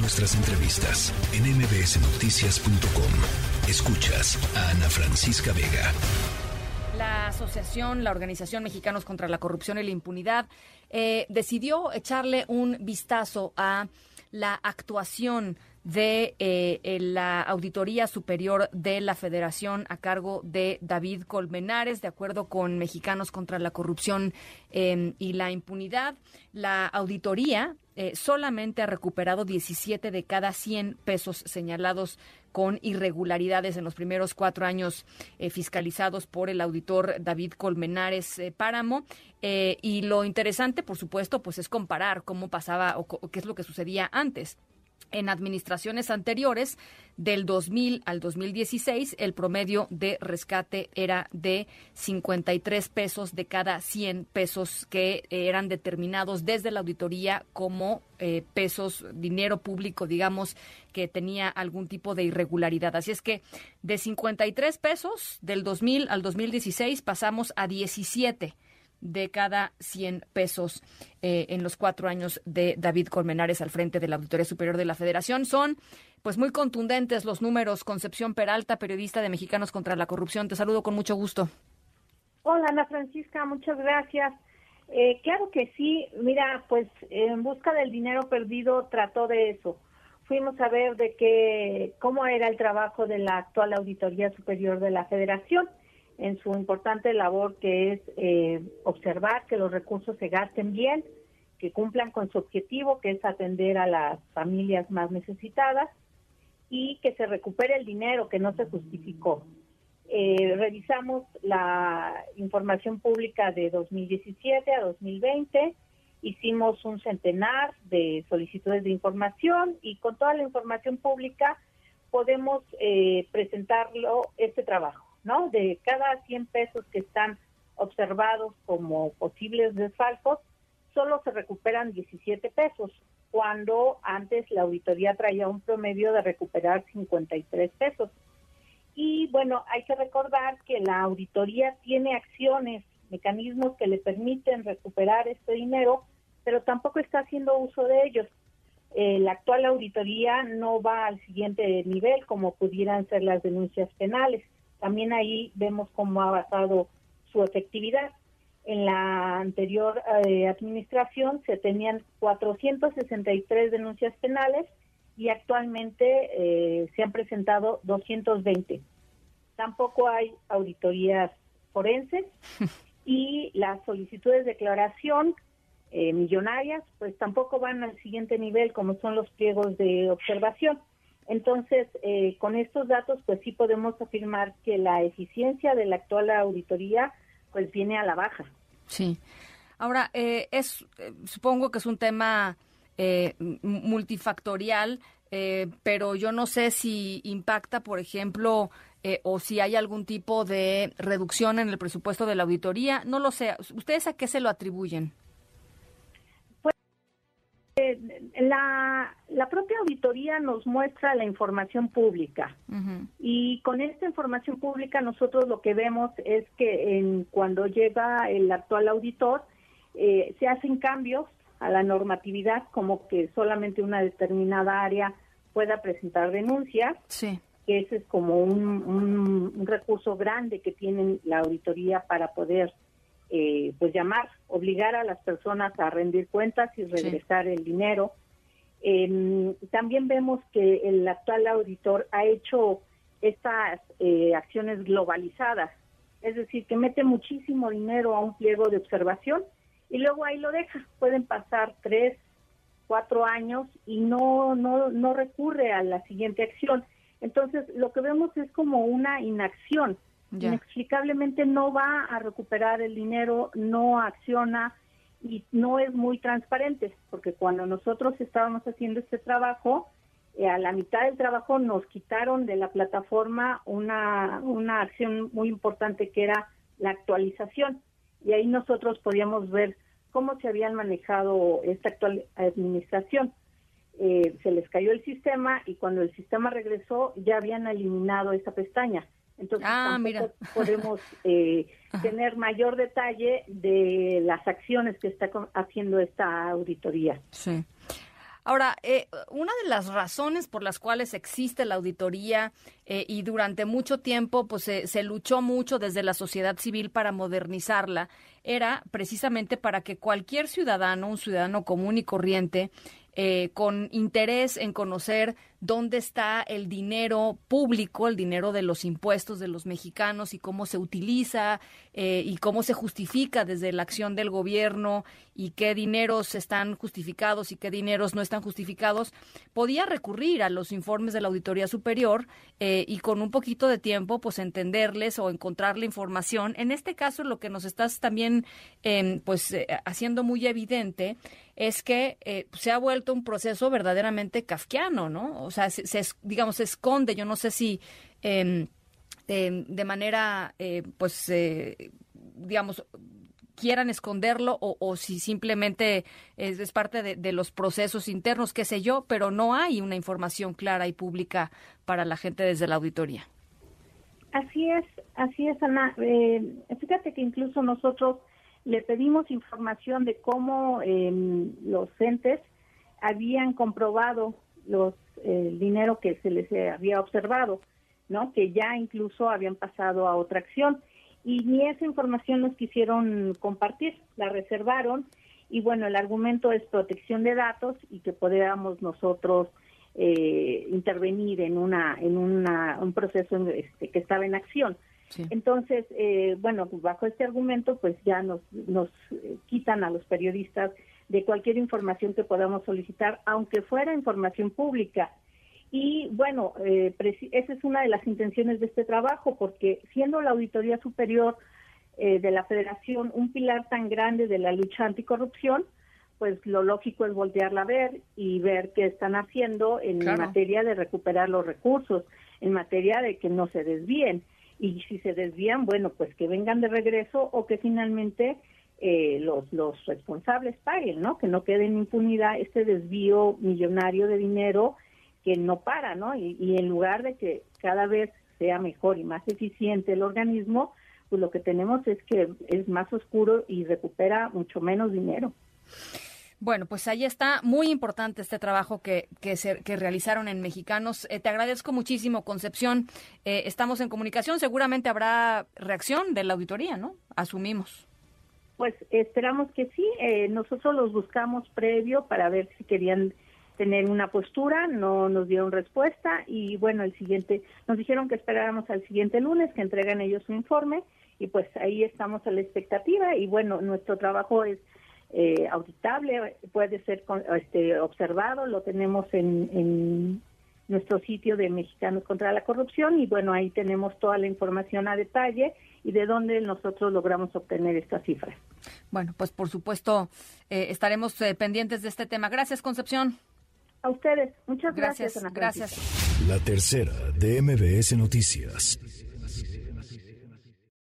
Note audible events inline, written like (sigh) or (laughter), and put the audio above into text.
Nuestras entrevistas en mbsnoticias.com. Escuchas a Ana Francisca Vega. La asociación, la Organización Mexicanos contra la Corrupción y la Impunidad, eh, decidió echarle un vistazo a la actuación de eh, la Auditoría Superior de la Federación a cargo de David Colmenares, de acuerdo con Mexicanos contra la Corrupción em, y la Impunidad. La auditoría eh, solamente ha recuperado 17 de cada 100 pesos señalados con irregularidades en los primeros cuatro años eh, fiscalizados por el auditor David Colmenares Páramo. y lo interesante, por supuesto, pues es comparar cómo pasaba o qué es lo que sucedía antes. En administraciones anteriores, del 2000 al 2016, el promedio de rescate era de 53 pesos de cada 100 pesos que eran determinados desde la auditoría como eh, pesos, dinero público, digamos, que tenía algún tipo de irregularidad. Así es que de 53 pesos del 2000 al 2016 pasamos a 17 de cada 100 pesos eh, en los cuatro años de David Colmenares al frente de la Auditoría Superior de la Federación. Son pues muy contundentes los números. Concepción Peralta, periodista de Mexicanos contra la Corrupción. Te saludo con mucho gusto. Hola Ana Francisca, muchas gracias. Eh, claro que sí, mira, pues en busca del dinero perdido trató de eso. Fuimos a ver de qué, cómo era el trabajo de la actual Auditoría Superior de la Federación en su importante labor que es eh, observar que los recursos se gasten bien, que cumplan con su objetivo, que es atender a las familias más necesitadas y que se recupere el dinero que no se justificó. Eh, revisamos la información pública de 2017 a 2020, hicimos un centenar de solicitudes de información y con toda la información pública podemos eh, presentarlo este trabajo. ¿No? De cada 100 pesos que están observados como posibles desfalcos, solo se recuperan 17 pesos, cuando antes la auditoría traía un promedio de recuperar 53 pesos. Y bueno, hay que recordar que la auditoría tiene acciones, mecanismos que le permiten recuperar este dinero, pero tampoco está haciendo uso de ellos. La actual auditoría no va al siguiente nivel como pudieran ser las denuncias penales. También ahí vemos cómo ha basado su efectividad. En la anterior eh, administración se tenían 463 denuncias penales y actualmente eh, se han presentado 220. Tampoco hay auditorías forenses (laughs) y las solicitudes de declaración eh, millonarias pues tampoco van al siguiente nivel como son los pliegos de observación. Entonces, eh, con estos datos, pues sí podemos afirmar que la eficiencia de la actual auditoría, pues viene a la baja. Sí. Ahora, eh, es, eh, supongo que es un tema multifactorial, pero yo no sé si impacta, por ejemplo, o si hay algún tipo de reducción en el presupuesto de la auditoría. No lo sé. ¿Ustedes a qué se lo atribuyen? La, la propia auditoría nos muestra la información pública. Y con esta información pública nosotros lo que vemos es que en, cuando llega el actual auditor eh, se hacen cambios a la normatividad como que solamente una determinada área pueda presentar denuncias, que ese es como un, un recurso grande que tiene la auditoría para poder eh, pues llamar, obligar a las personas a rendir cuentas y regresar el dinero. Em, también vemos que el actual auditor ha hecho estas eh, acciones globalizadas, es decir, que mete muchísimo dinero a un pliego de observación y luego ahí lo deja. Pueden pasar tres, cuatro años y no, no, no recurre a la siguiente acción. Entonces, lo que vemos es como una inacción inexplicablemente no va a recuperar el dinero, no acciona y no es muy transparente, porque cuando nosotros estábamos haciendo este trabajo, eh, a la mitad del trabajo nos quitaron de la plataforma una, una acción muy importante que era la actualización. Y ahí nosotros podíamos ver cómo se habían manejado esta actual administración. Eh, se les cayó el sistema y cuando el sistema regresó ya habían eliminado esa pestaña. Entonces, ah, podemos eh, (laughs) tener mayor detalle de las acciones que está haciendo esta auditoría. Sí. Ahora, eh, una de las razones por las cuales existe la auditoría eh, y durante mucho tiempo pues se luchó mucho desde la sociedad civil para modernizarla era precisamente para que cualquier ciudadano, un ciudadano común y corriente, eh, con interés en conocer dónde está el dinero público, el dinero de los impuestos de los mexicanos y cómo se utiliza eh, y cómo se justifica desde la acción del gobierno y qué dineros están justificados y qué dineros no están justificados, podía recurrir a los informes de la Auditoría Superior eh, y con un poquito de tiempo pues entenderles o encontrar la información. En este caso lo que nos estás también em, pues haciendo muy evidente es que eh, se ha vuelto un proceso verdaderamente kafkiano, ¿no? O sea, se, digamos, se esconde, yo no sé si em, de manera, eh, pues, eh, digamos, quieran esconderlo o, si simplemente es, parte de, los procesos internos, qué sé yo, pero no hay una información clara y pública para la gente desde la auditoría. Así es, así es, Ana. fíjate que incluso nosotros le pedimos información de cómo em, los entes habían comprobado los el dinero que se les había observado, ¿no? Que ya incluso habían pasado a otra acción y ni esa información nos quisieron compartir, la reservaron y bueno, el argumento es protección de datos y que podamos nosotros eh, intervenir en una en una, un proceso este, que estaba en acción. Entonces, eh, bueno, bajo este argumento, pues ya nos, nos eh, quitan a los periodistas de cualquier información que podamos solicitar, aunque fuera información pública. Y bueno, eh, esa es una de las intenciones de este trabajo, porque siendo la Auditoría Superior de la Federación un pilar tan grande de la lucha anticorrupción, pues lo lógico es voltearla a ver y ver qué están haciendo en materia de recuperar los recursos, en materia de que no se desvíen y si se desvían, bueno, pues que vengan de regreso o que finalmente eh, los, los responsables paguen, ¿no? Que no quede en impunidad este desvío millonario de dinero que no para, ¿no? Y, en lugar de que cada vez sea mejor y más eficiente el organismo, pues lo que tenemos es que es más oscuro y recupera mucho menos dinero. Bueno, pues ahí está muy importante este trabajo que, que, se, que realizaron en Mexicanos. Eh, te agradezco muchísimo, Concepción. Eh, estamos en comunicación. Seguramente habrá reacción de la auditoría, ¿no? Asumimos. Pues esperamos que sí. Eh, nosotros los buscamos previo para ver si querían tener una postura, no nos dieron respuesta y bueno, el siguiente, nos dijeron que esperáramos al siguiente lunes que entregan ellos su informe y pues ahí estamos a la expectativa y bueno, nuestro trabajo es eh, auditable, puede ser este, observado, lo tenemos en, nuestro sitio de Mexicanos contra la Corrupción y bueno, ahí tenemos toda la información a detalle y de dónde nosotros logramos obtener estas cifras. Bueno, pues por supuesto eh, estaremos eh, pendientes de este tema. Gracias, Concepción. A ustedes, muchas gracias. Gracias. gracias. La tercera de MBS Noticias.